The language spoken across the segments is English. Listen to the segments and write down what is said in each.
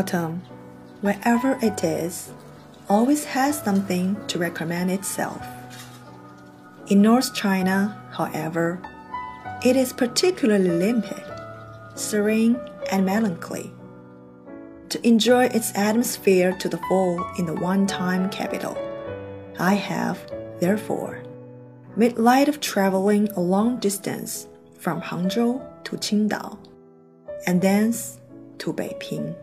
Autumn, wherever it is, always has something to recommend itself. In North China, however, it is particularly limpid, serene, and melancholy. To enjoy its atmosphere to the full in the one time capital, I have, therefore, made light of traveling a long distance from Hangzhou to Qingdao, and thence to Beiping.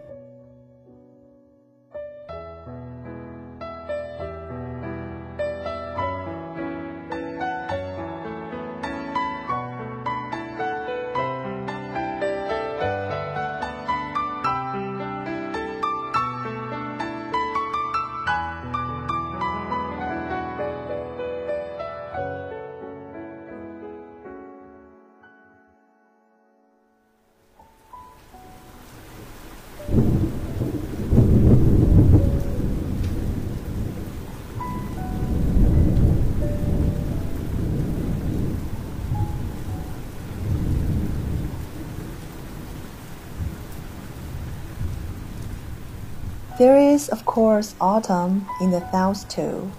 There is, of course, autumn in the south too.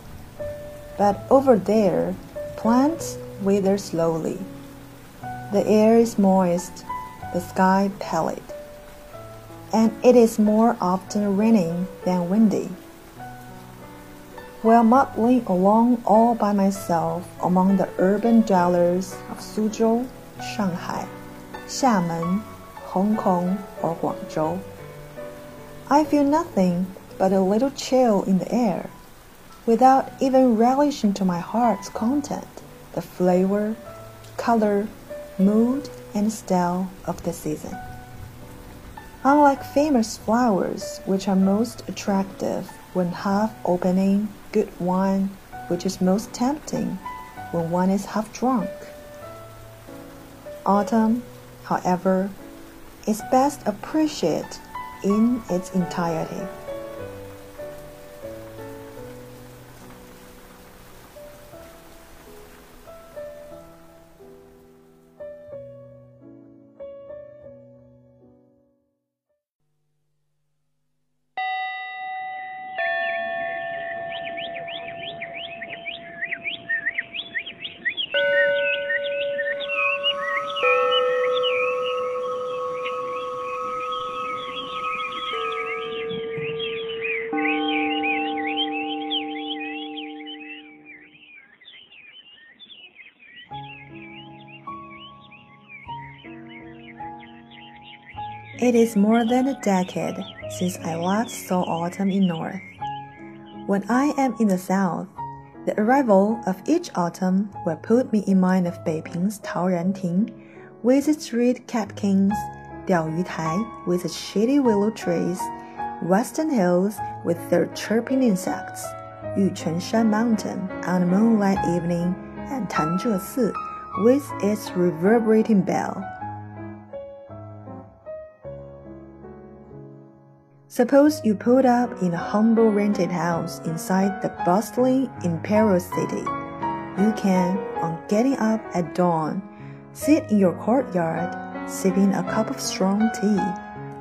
But over there, plants wither slowly. The air is moist, the sky pallid, and it is more often raining than windy. While muddling along all by myself among the urban dwellers of Suzhou, Shanghai, Xiamen, Hong Kong, or Guangzhou, I feel nothing but a little chill in the air, without even relishing to my heart's content the flavor, color, mood, and style of the season. Unlike famous flowers, which are most attractive when half opening, good wine, which is most tempting when one is half drunk. Autumn, however, is best appreciated in its entirety. It is more than a decade since I last saw autumn in North. When I am in the South, the arrival of each autumn will put me in mind of Beiping's Taoranting, with its red catkins, Diaoyu Tai with its shady willow trees, Western Hills with their chirping insects, Yuquanshan Mountain on a moonlight evening, and Tanzhe Si with its reverberating bell. Suppose you put up in a humble rented house inside the bustling imperial city. You can, on getting up at dawn, sit in your courtyard, sipping a cup of strong tea,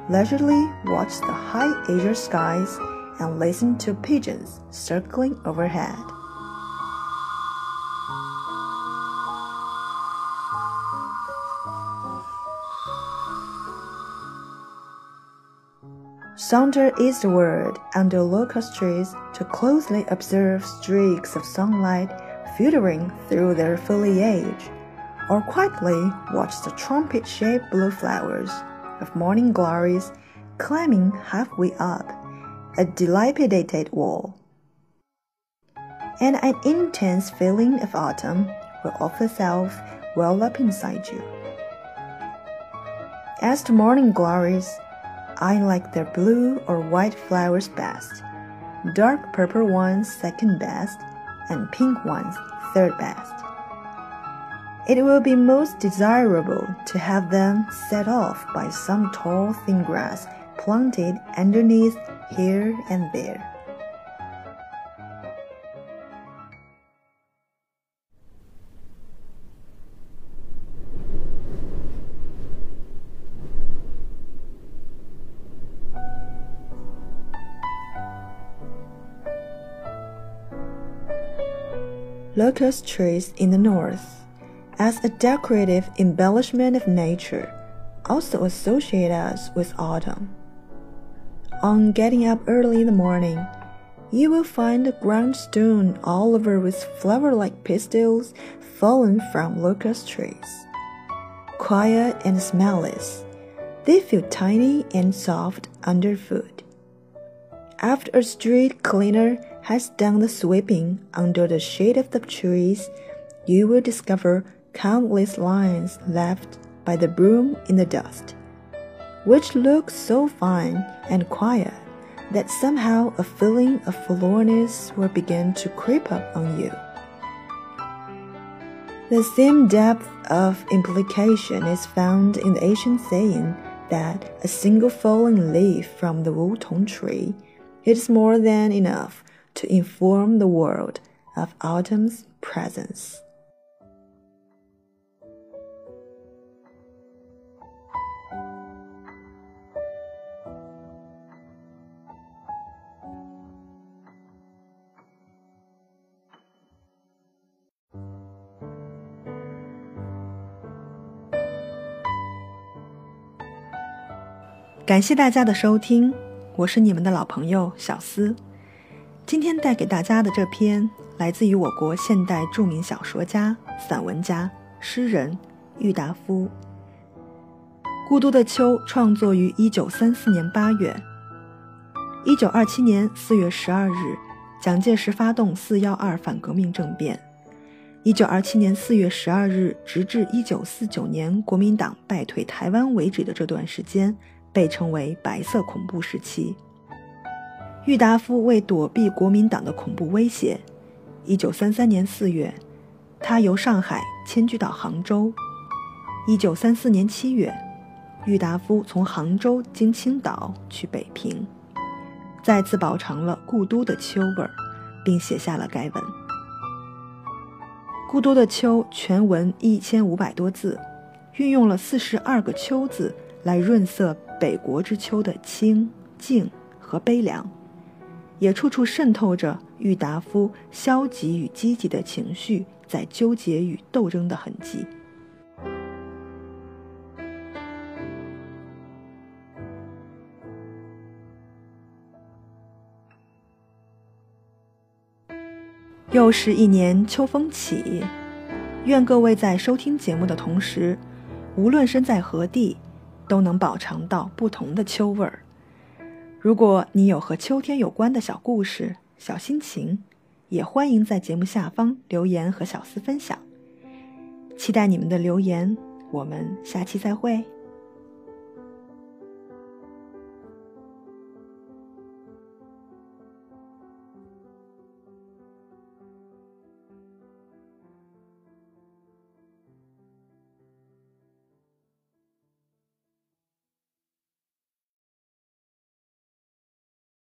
leisurely watch the high azure skies, and listen to pigeons circling overhead. Saunter eastward under locust trees to closely observe streaks of sunlight filtering through their foliage, or quietly watch the trumpet-shaped blue flowers of morning glories climbing halfway up a dilapidated wall. And an intense feeling of autumn will of itself well up inside you. As to morning glories, I like their blue or white flowers best, dark purple ones second best, and pink ones third best. It will be most desirable to have them set off by some tall thin grass planted underneath here and there. Locust trees in the north, as a decorative embellishment of nature, also associate us with autumn. On getting up early in the morning, you will find the ground strewn all over with flower like pistils fallen from locust trees. Quiet and smellless, they feel tiny and soft underfoot. After a street cleaner has done the sweeping under the shade of the trees, you will discover countless lines left by the broom in the dust, which look so fine and quiet that somehow a feeling of forlornness will begin to creep up on you. The same depth of implication is found in the ancient saying that a single fallen leaf from the wutong tree is more than enough to inform the world of autumn's presence. 感谢大家的收听， 我是你们的老朋友小思。今天带给大家的这篇来自于我国现代著名小说家、散文家、诗人郁达夫。《孤独的秋》创作于一九三四年八月。一九二七年四月十二日，蒋介石发动四幺二反革命政变。一九二七年四月十二日，直至一九四九年国民党败退台湾为止的这段时间。被称为“白色恐怖时期”。郁达夫为躲避国民党的恐怖威胁，1933年4月，他由上海迁居到杭州。1934年7月，郁达夫从杭州经青岛去北平，再次饱尝了故都的秋味儿，并写下了该文。《故都的秋》全文一千五百多字，运用了四十二个“秋”字来润色。北国之秋的清静和悲凉，也处处渗透着郁达夫消极与积极的情绪在纠结与斗争的痕迹。又是一年秋风起，愿各位在收听节目的同时，无论身在何地。都能饱尝到不同的秋味儿。如果你有和秋天有关的小故事、小心情，也欢迎在节目下方留言和小司分享。期待你们的留言，我们下期再会。